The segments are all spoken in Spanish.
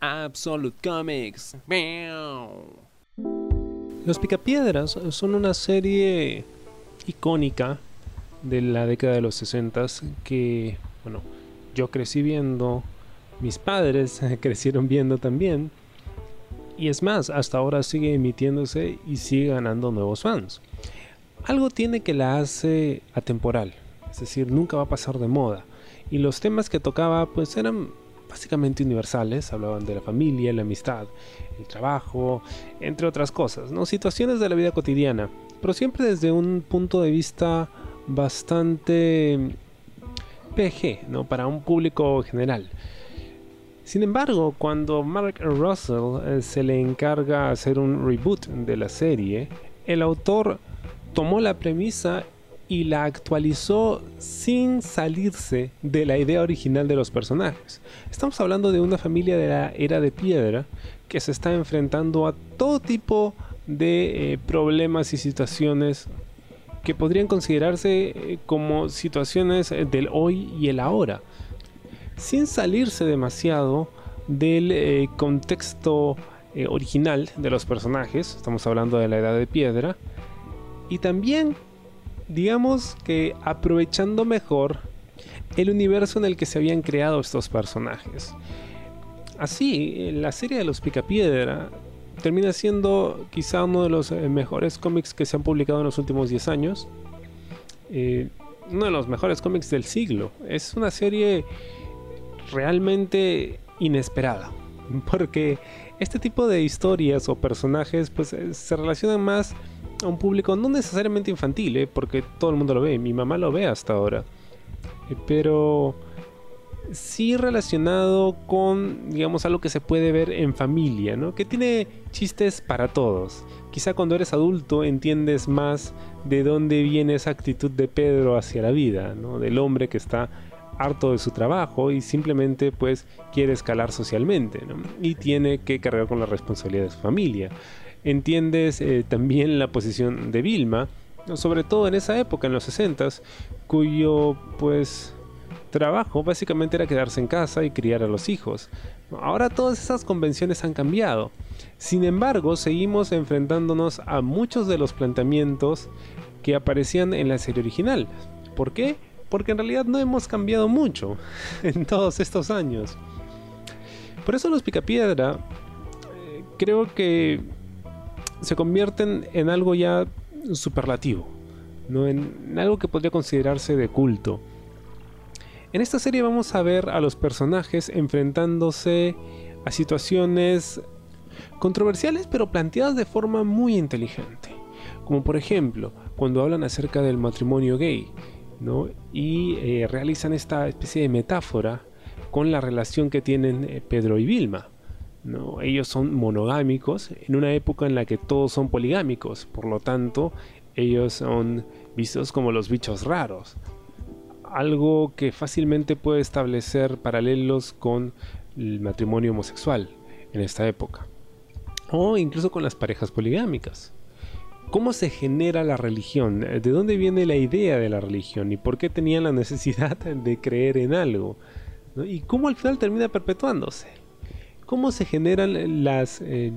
Absolute Comics. Los Picapiedras son una serie icónica de la década de los 60 que, bueno, yo crecí viendo, mis padres crecieron viendo también. Y es más, hasta ahora sigue emitiéndose y sigue ganando nuevos fans. Algo tiene que la hace atemporal, es decir, nunca va a pasar de moda. Y los temas que tocaba pues eran básicamente universales, hablaban de la familia, la amistad, el trabajo, entre otras cosas, ¿no? Situaciones de la vida cotidiana, pero siempre desde un punto de vista bastante PG, ¿no? Para un público general. Sin embargo, cuando Mark Russell eh, se le encarga hacer un reboot de la serie, el autor tomó la premisa y la actualizó sin salirse de la idea original de los personajes. Estamos hablando de una familia de la era de piedra que se está enfrentando a todo tipo de eh, problemas y situaciones que podrían considerarse eh, como situaciones del hoy y el ahora, sin salirse demasiado del eh, contexto original de los personajes, estamos hablando de la edad de piedra, y también digamos que aprovechando mejor el universo en el que se habían creado estos personajes. Así, la serie de los Picapiedra termina siendo quizá uno de los eh, mejores cómics que se han publicado en los últimos 10 años. Eh, uno de los mejores cómics del siglo. Es una serie realmente inesperada. Porque este tipo de historias o personajes pues eh, se relacionan más a un público no necesariamente infantil, ¿eh? porque todo el mundo lo ve, mi mamá lo ve hasta ahora, eh, pero sí relacionado con, digamos, algo que se puede ver en familia, ¿no? Que tiene chistes para todos. Quizá cuando eres adulto entiendes más de dónde viene esa actitud de Pedro hacia la vida, ¿no? Del hombre que está harto de su trabajo y simplemente pues quiere escalar socialmente, ¿no? Y tiene que cargar con la responsabilidad de su familia entiendes eh, también la posición de Vilma, sobre todo en esa época, en los 60 cuyo pues trabajo básicamente era quedarse en casa y criar a los hijos. Ahora todas esas convenciones han cambiado. Sin embargo, seguimos enfrentándonos a muchos de los planteamientos que aparecían en la serie original. ¿Por qué? Porque en realidad no hemos cambiado mucho en todos estos años. Por eso los Picapiedra eh, creo que se convierten en algo ya superlativo, ¿no? en, algo que podría considerarse de culto. En esta serie vamos a ver a los personajes enfrentándose a situaciones controversiales pero planteadas de forma muy inteligente. Como por ejemplo, cuando hablan acerca del matrimonio gay, ¿no? Y eh, realizan esta especie de metáfora con la relación que tienen eh, Pedro y Vilma. ¿No? Ellos son monogámicos en una época en la que todos son poligámicos, por lo tanto, ellos son vistos como los bichos raros. Algo que fácilmente puede establecer paralelos con el matrimonio homosexual en esta época. O incluso con las parejas poligámicas. ¿Cómo se genera la religión? ¿De dónde viene la idea de la religión? ¿Y por qué tenían la necesidad de creer en algo? ¿Y cómo al final termina perpetuándose? Cómo se generan las, eh,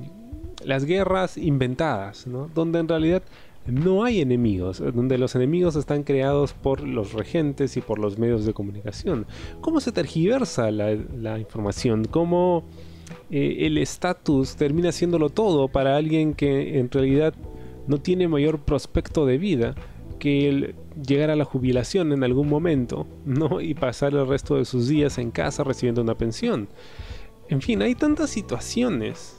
las guerras inventadas, donde en realidad no hay enemigos, donde los enemigos están creados por los regentes y por los medios de comunicación. ¿Cómo se tergiversa la, información? ¿Cómo eh, el estatus termina haciéndolo todo para alguien que en realidad no tiene mayor prospecto de vida que el llegar a la jubilación en algún momento ¿no? y pasar el resto de sus días en casa recibiendo una pensión? En fin, hay tantas situaciones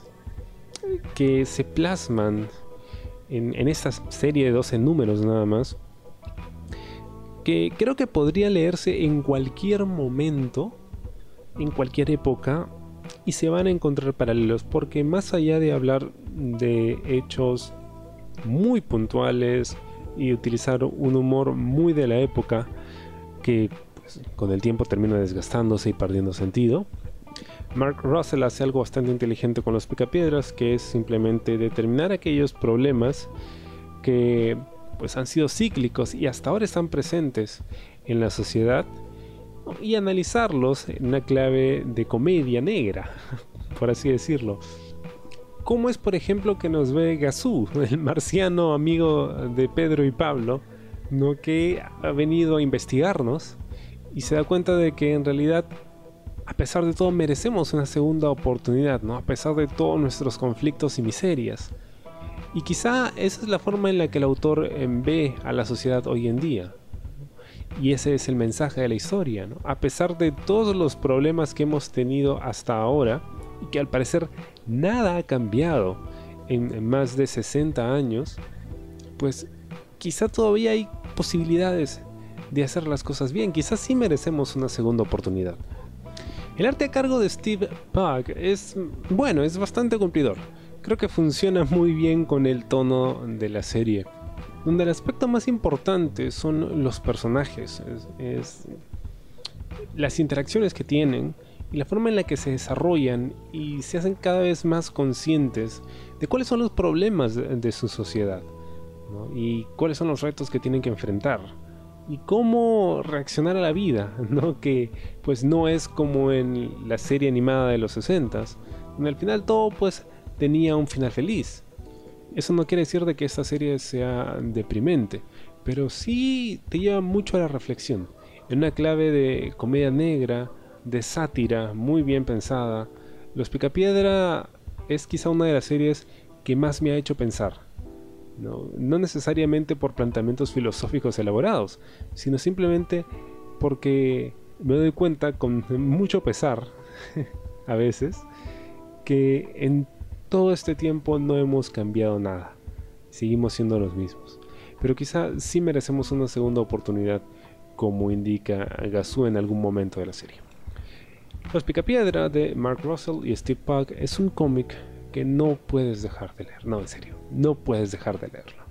que se plasman en, esta serie de 12 números nada más, que creo que podría leerse en cualquier momento, en cualquier época, y se van a encontrar paralelos, porque más allá de hablar de hechos muy puntuales y utilizar un humor muy de la época, que pues, con el tiempo termina desgastándose y perdiendo sentido, Mark Russell hace algo bastante inteligente con los picapiedras, que es simplemente determinar aquellos problemas que pues han sido cíclicos y hasta ahora están presentes en la sociedad y analizarlos en una clave de comedia negra, por así decirlo. ¿Cómo es, por ejemplo, que nos ve Gazú, el marciano amigo de Pedro y Pablo, ¿no? que ha venido a investigarnos y se da cuenta de que en realidad, a pesar de todo, merecemos una segunda oportunidad, ¿no? a pesar de todos nuestros conflictos y miserias. Y quizá esa es la forma en la que el autor ve a la sociedad hoy en día. Y ese es el mensaje de la historia. A pesar de todos los problemas que hemos tenido hasta ahora, y que al parecer nada ha cambiado en, más de 60 años, pues quizá todavía hay posibilidades de hacer las cosas bien. Quizás sí merecemos una segunda oportunidad. El arte a cargo de Steve Pugh es, bueno, es bastante cumplidor. Creo que funciona muy bien con el tono de la serie. Donde el aspecto más importante son los personajes, es las interacciones que tienen y la forma en la que se desarrollan y se hacen cada vez más conscientes de cuáles son los problemas de, su sociedad y cuáles son los retos que tienen que enfrentar y cómo reaccionar a la vida, ¿no? que pues no es como en la serie animada de los 60 donde al final todo pues tenía un final feliz. Eso no quiere decir de que esta serie sea deprimente, pero sí te lleva mucho a la reflexión. En una clave de comedia negra, de sátira muy bien pensada. Los Picapiedra es quizá una de las series que más me ha hecho pensar. No, necesariamente por planteamientos filosóficos elaborados, sino simplemente porque me doy cuenta con mucho pesar, a veces, que en todo este tiempo no hemos cambiado nada. Seguimos siendo los mismos. Pero quizá sí merecemos una segunda oportunidad, como indica Gazú en algún momento de la serie. Los Picapiedra de Mark Russell y Steve Pugh es un cómic que no puedes dejar de leer. No, en serio, no puedes dejar de leerlo.